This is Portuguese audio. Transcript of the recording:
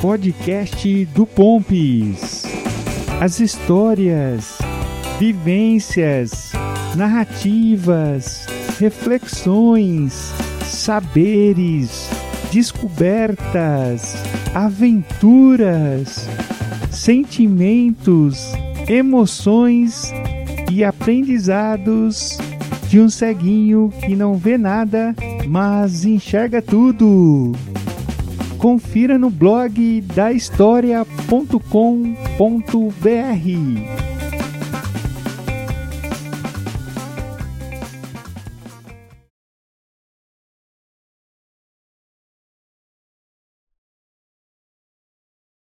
podcast do Pompis. As histórias, vivências, narrativas, reflexões, saberes, descobertas, aventuras, sentimentos, emoções e aprendizados de um ceguinho que não vê nada, mas enxerga tudo. Confira no blog da história.com.br.